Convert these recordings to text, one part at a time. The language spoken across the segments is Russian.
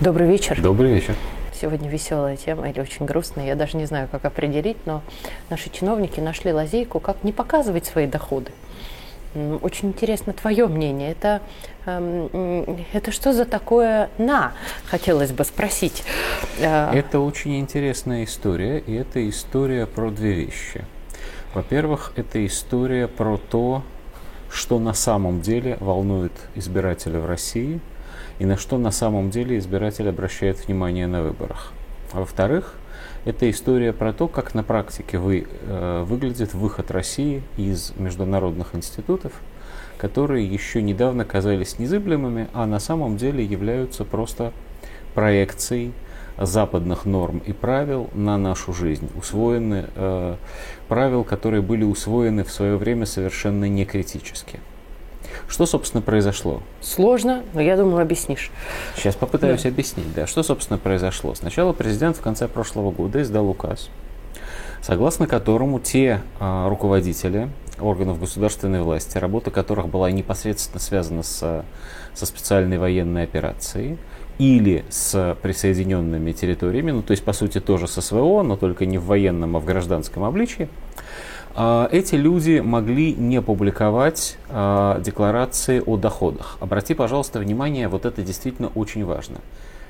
Добрый вечер. Добрый вечер. Сегодня веселая тема или очень грустная, я даже не знаю, как определить, но наши чиновники нашли лазейку, как не показывать свои доходы. Очень интересно твое мнение. Это, эм, это что за такое «на»? Хотелось бы спросить. Э, это очень интересная история, и это история про две вещи. Во-первых, это история про то, что на самом деле волнует избирателя в России и на что на самом деле избиратель обращает внимание на выборах. А во-вторых, это история про то, как на практике вы, э, выглядит выход России из международных институтов, которые еще недавно казались незыблемыми, а на самом деле являются просто проекцией западных норм и правил на нашу жизнь, усвоены э, правил, которые были усвоены в свое время совершенно не критически. Что, собственно, произошло? Сложно, но я думаю, объяснишь. Сейчас попытаюсь да. объяснить, да. Что, собственно, произошло? Сначала президент в конце прошлого года издал указ, согласно которому те а, руководители органов государственной власти, работа которых была непосредственно связана с, со специальной военной операцией, или с присоединенными территориями, ну то есть по сути тоже с СВО, но только не в военном, а в гражданском обличии, а, эти люди могли не публиковать а, декларации о доходах. Обрати, пожалуйста, внимание, вот это действительно очень важно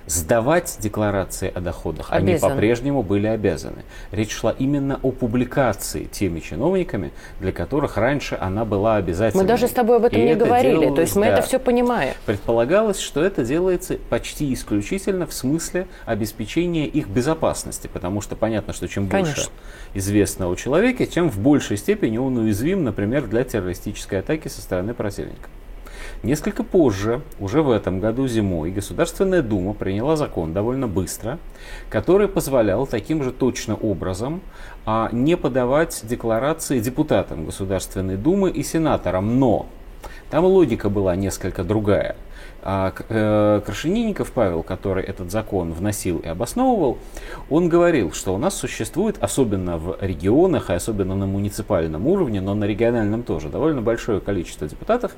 сдавать декларации о доходах Обязан. они по-прежнему были обязаны. Речь шла именно о публикации теми чиновниками, для которых раньше она была обязательной. Мы даже с тобой об этом И не говорили, то есть мы да, это все понимаем. Предполагалось, что это делается почти исключительно в смысле обеспечения их безопасности, потому что понятно, что чем Конечно. больше известно о человеке, тем в большей степени он уязвим, например, для террористической атаки со стороны противника. Несколько позже, уже в этом году зимой, Государственная Дума приняла закон довольно быстро, который позволял таким же точно образом а, не подавать декларации депутатам Государственной Думы и сенаторам. Но там логика была несколько другая. А, э, Крашенинников Павел, который этот закон вносил и обосновывал, он говорил, что у нас существует, особенно в регионах, и особенно на муниципальном уровне, но на региональном тоже, довольно большое количество депутатов,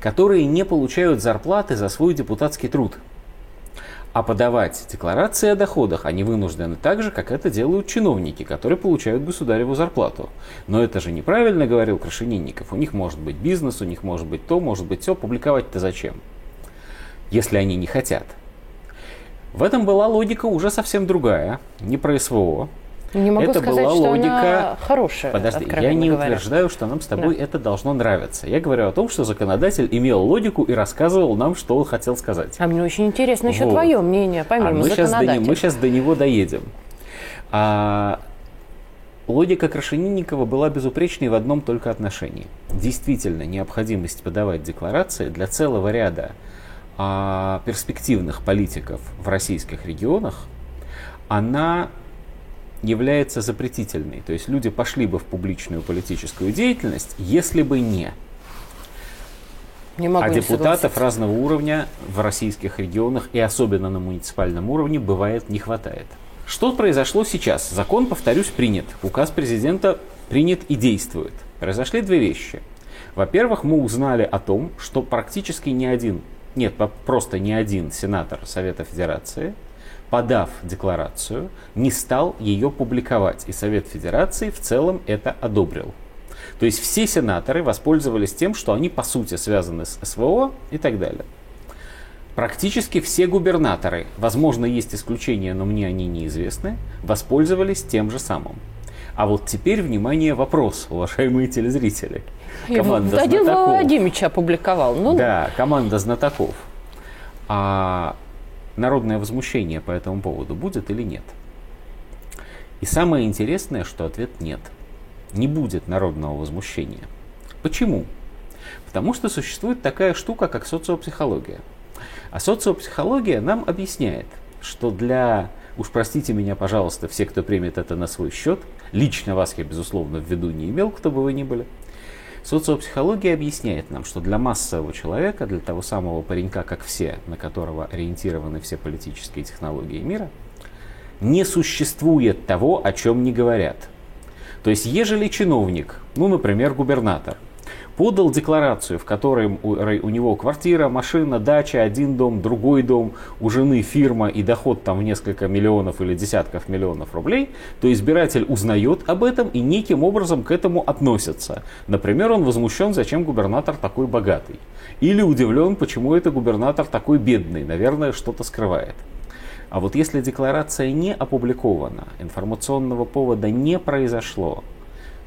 которые не получают зарплаты за свой депутатский труд. А подавать декларации о доходах они вынуждены так же, как это делают чиновники, которые получают государеву зарплату. Но это же неправильно, говорил Крашенинников. У них может быть бизнес, у них может быть то, может быть все. Публиковать-то зачем? Если они не хотят. В этом была логика уже совсем другая, не про СВО, не могу это сказать, была что логика. Она хорошая. Подожди, я не говоря. утверждаю, что нам с тобой да. это должно нравиться. Я говорю о том, что законодатель имел логику и рассказывал нам, что он хотел сказать. А мне очень интересно еще вот. твое мнение, помимо а мы сейчас, до, мы сейчас до него доедем. А, логика Крашенинникова была безупречной в одном только отношении. Действительно, необходимость подавать декларации для целого ряда а, перспективных политиков в российских регионах, она является запретительной. То есть люди пошли бы в публичную политическую деятельность, если бы не. Не могу а не депутатов согласиться. разного уровня в российских регионах и особенно на муниципальном уровне бывает не хватает. Что произошло сейчас? Закон, повторюсь, принят. Указ президента принят и действует. Произошли две вещи. Во-первых, мы узнали о том, что практически ни один, нет, просто ни один сенатор Совета Федерации – подав декларацию, не стал ее публиковать. И Совет Федерации в целом это одобрил. То есть все сенаторы воспользовались тем, что они по сути связаны с СВО и так далее. Практически все губернаторы, возможно, есть исключения, но мне они неизвестны, воспользовались тем же самым. А вот теперь, внимание, вопрос, уважаемые телезрители. Команда Владимир знатоков. Владимирович опубликовал. Ну... Да, команда знатоков. А народное возмущение по этому поводу будет или нет. И самое интересное, что ответ нет. Не будет народного возмущения. Почему? Потому что существует такая штука, как социопсихология. А социопсихология нам объясняет, что для, уж простите меня, пожалуйста, все, кто примет это на свой счет, лично вас я, безусловно, в виду не имел, кто бы вы ни были, Социопсихология объясняет нам, что для массового человека, для того самого паренька, как все, на которого ориентированы все политические технологии мира, не существует того, о чем не говорят. То есть, ежели чиновник, ну, например, губернатор, подал декларацию, в которой у, него квартира, машина, дача, один дом, другой дом, у жены фирма и доход там в несколько миллионов или десятков миллионов рублей, то избиратель узнает об этом и неким образом к этому относится. Например, он возмущен, зачем губернатор такой богатый. Или удивлен, почему это губернатор такой бедный, наверное, что-то скрывает. А вот если декларация не опубликована, информационного повода не произошло,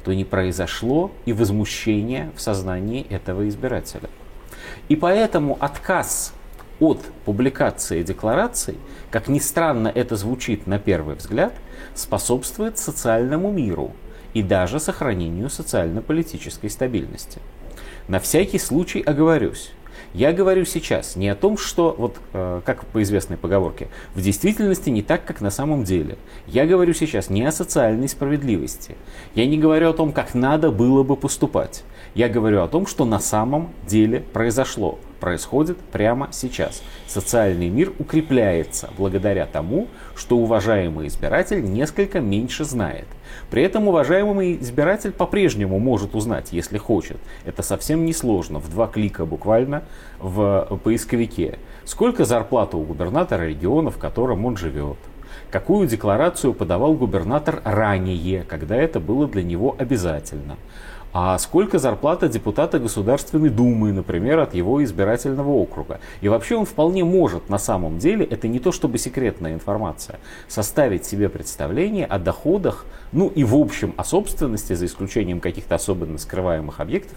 то не произошло и возмущение в сознании этого избирателя. И поэтому отказ от публикации деклараций, как ни странно это звучит на первый взгляд, способствует социальному миру и даже сохранению социально-политической стабильности. На всякий случай оговорюсь. Я говорю сейчас не о том, что, вот э, как по известной поговорке, в действительности не так, как на самом деле. Я говорю сейчас не о социальной справедливости. Я не говорю о том, как надо было бы поступать. Я говорю о том, что на самом деле произошло происходит прямо сейчас. Социальный мир укрепляется благодаря тому, что уважаемый избиратель несколько меньше знает. При этом уважаемый избиратель по-прежнему может узнать, если хочет. Это совсем не сложно, в два клика буквально в поисковике. Сколько зарплата у губернатора региона, в котором он живет. Какую декларацию подавал губернатор ранее, когда это было для него обязательно а сколько зарплата депутата Государственной Думы, например, от его избирательного округа. И вообще он вполне может на самом деле, это не то чтобы секретная информация, составить себе представление о доходах, ну и в общем о собственности, за исключением каких-то особенно скрываемых объектов,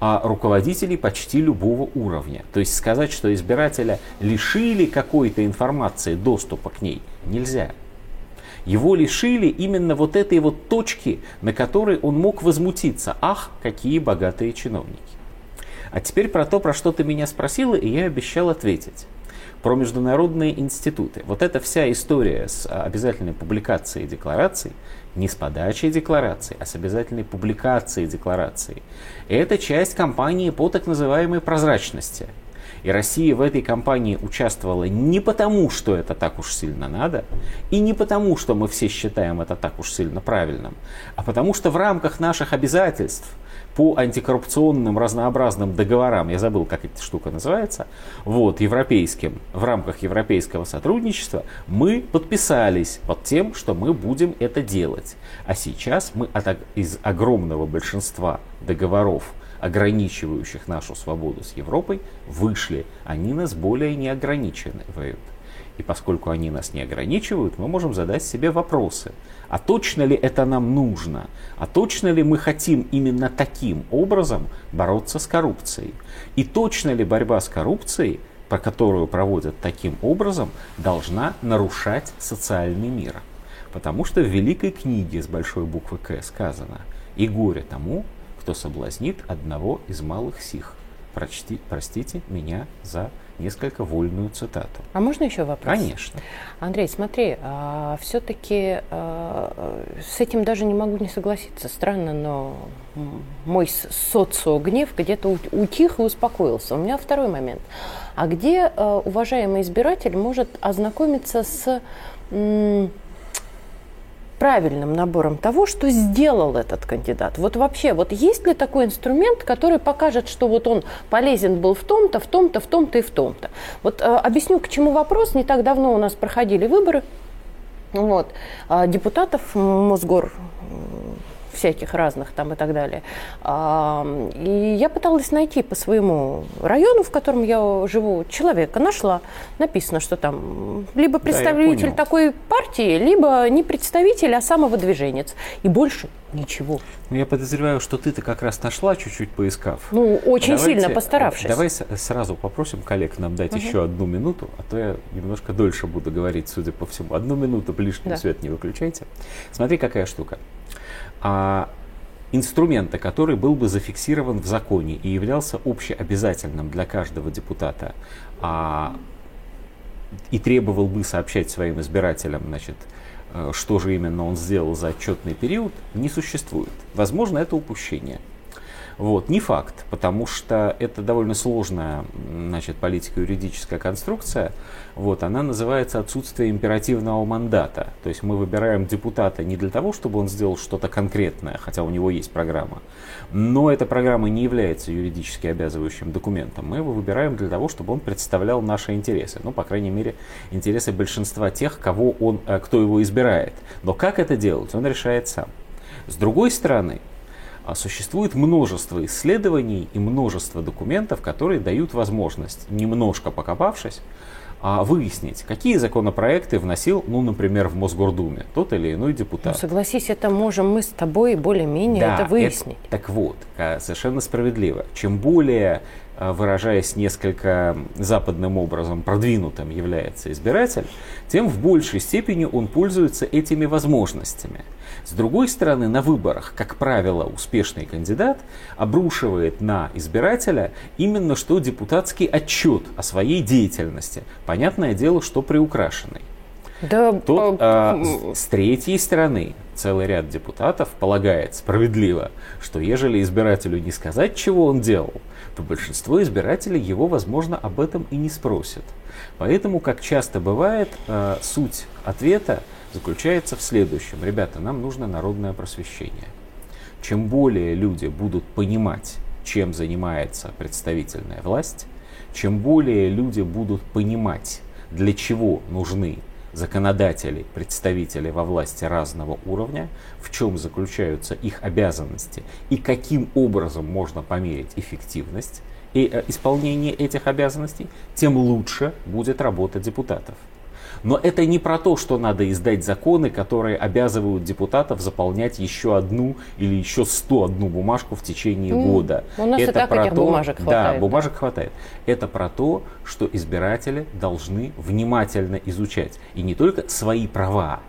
а руководителей почти любого уровня. То есть сказать, что избирателя лишили какой-то информации доступа к ней, нельзя. Его лишили именно вот этой вот точки, на которой он мог возмутиться. Ах, какие богатые чиновники. А теперь про то, про что ты меня спросила, и я обещал ответить. Про международные институты. Вот эта вся история с обязательной публикацией деклараций, не с подачей декларации, а с обязательной публикацией декларации, это часть кампании по так называемой прозрачности – и Россия в этой кампании участвовала не потому, что это так уж сильно надо, и не потому, что мы все считаем это так уж сильно правильным, а потому что в рамках наших обязательств по антикоррупционным разнообразным договорам, я забыл, как эта штука называется, вот, европейским, в рамках европейского сотрудничества, мы подписались под тем, что мы будем это делать. А сейчас мы от, из огромного большинства договоров ограничивающих нашу свободу с Европой, вышли. Они нас более не ограничивают. И поскольку они нас не ограничивают, мы можем задать себе вопросы. А точно ли это нам нужно? А точно ли мы хотим именно таким образом бороться с коррупцией? И точно ли борьба с коррупцией, по которую проводят таким образом, должна нарушать социальный мир? Потому что в великой книге с большой буквы К сказано «И горе тому, кто соблазнит одного из малых сих. Прочти, простите меня за несколько вольную цитату. А можно еще вопрос? Конечно. Андрей, смотри, а, все-таки а, с этим даже не могу не согласиться. Странно, но мой социогнев где-то утих и успокоился. У меня второй момент. А где а, уважаемый избиратель может ознакомиться с правильным набором того, что сделал этот кандидат. Вот вообще, вот есть ли такой инструмент, который покажет, что вот он полезен был в том-то, в том-то, в том-то и в том-то. Вот э, объясню, к чему вопрос. Не так давно у нас проходили выборы. Вот. А депутатов Мосгор всяких разных там и так далее. И я пыталась найти по своему району, в котором я живу, человека. Нашла. Написано, что там либо представитель да, такой партии, либо не представитель, а самовыдвиженец. И больше ничего. Ну, я подозреваю, что ты-то как раз нашла, чуть-чуть поискав. Ну, очень Давайте, сильно постаравшись. Давай сразу попросим коллег нам дать угу. еще одну минуту, а то я немножко дольше буду говорить, судя по всему. Одну минуту, лишний да. свет не выключайте. Смотри, какая штука а, инструмента, который был бы зафиксирован в законе и являлся общеобязательным для каждого депутата, а, и требовал бы сообщать своим избирателям, значит, э, что же именно он сделал за отчетный период, не существует. Возможно, это упущение. Вот, не факт, потому что это довольно сложная значит, политико-юридическая конструкция. Вот, она называется отсутствие императивного мандата. То есть мы выбираем депутата не для того, чтобы он сделал что-то конкретное, хотя у него есть программа, но эта программа не является юридически обязывающим документом. Мы его выбираем для того, чтобы он представлял наши интересы. Ну, по крайней мере, интересы большинства тех, кого он, э, кто его избирает. Но как это делать, он решает сам. С другой стороны, существует множество исследований и множество документов, которые дают возможность, немножко покопавшись, а, выяснить, какие законопроекты вносил, ну, например, в Мосгордуме тот или иной депутат. Ну, согласись, это можем мы с тобой более-менее да, это выяснить. Это, так вот, совершенно справедливо. Чем более а, выражаясь несколько западным образом, продвинутым является избиратель, тем в большей степени он пользуется этими возможностями. С другой стороны, на выборах, как правило, успешный кандидат обрушивает на избирателя именно что депутатский отчет о своей деятельности. Понятное дело, что приукрашенный. Да, Тут а, с третьей стороны целый ряд депутатов полагает справедливо, что ежели избирателю не сказать, чего он делал, то большинство избирателей его, возможно, об этом и не спросят. Поэтому, как часто бывает, э, суть ответа заключается в следующем. Ребята, нам нужно народное просвещение. Чем более люди будут понимать, чем занимается представительная власть, чем более люди будут понимать, для чего нужны законодателей, представителей во власти разного уровня, в чем заключаются их обязанности и каким образом можно померить эффективность и э, исполнения этих обязанностей, тем лучше будет работа депутатов. Но это не про то, что надо издать законы, которые обязывают депутатов заполнять еще одну или еще сто одну бумажку в течение mm. года. У нас это и так про этих то, бумажек хватает. Да, бумажек хватает. Это про то, что избиратели должны внимательно изучать. И не только свои права,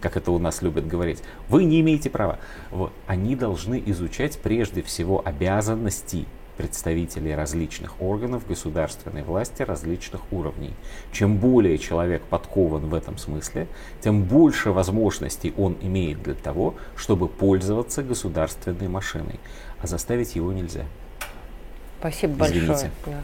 как это у нас любят говорить, вы не имеете права. Вот. Они должны изучать прежде всего обязанности представителей различных органов государственной власти различных уровней. Чем более человек подкован в этом смысле, тем больше возможностей он имеет для того, чтобы пользоваться государственной машиной. А заставить его нельзя. Спасибо Извините. большое.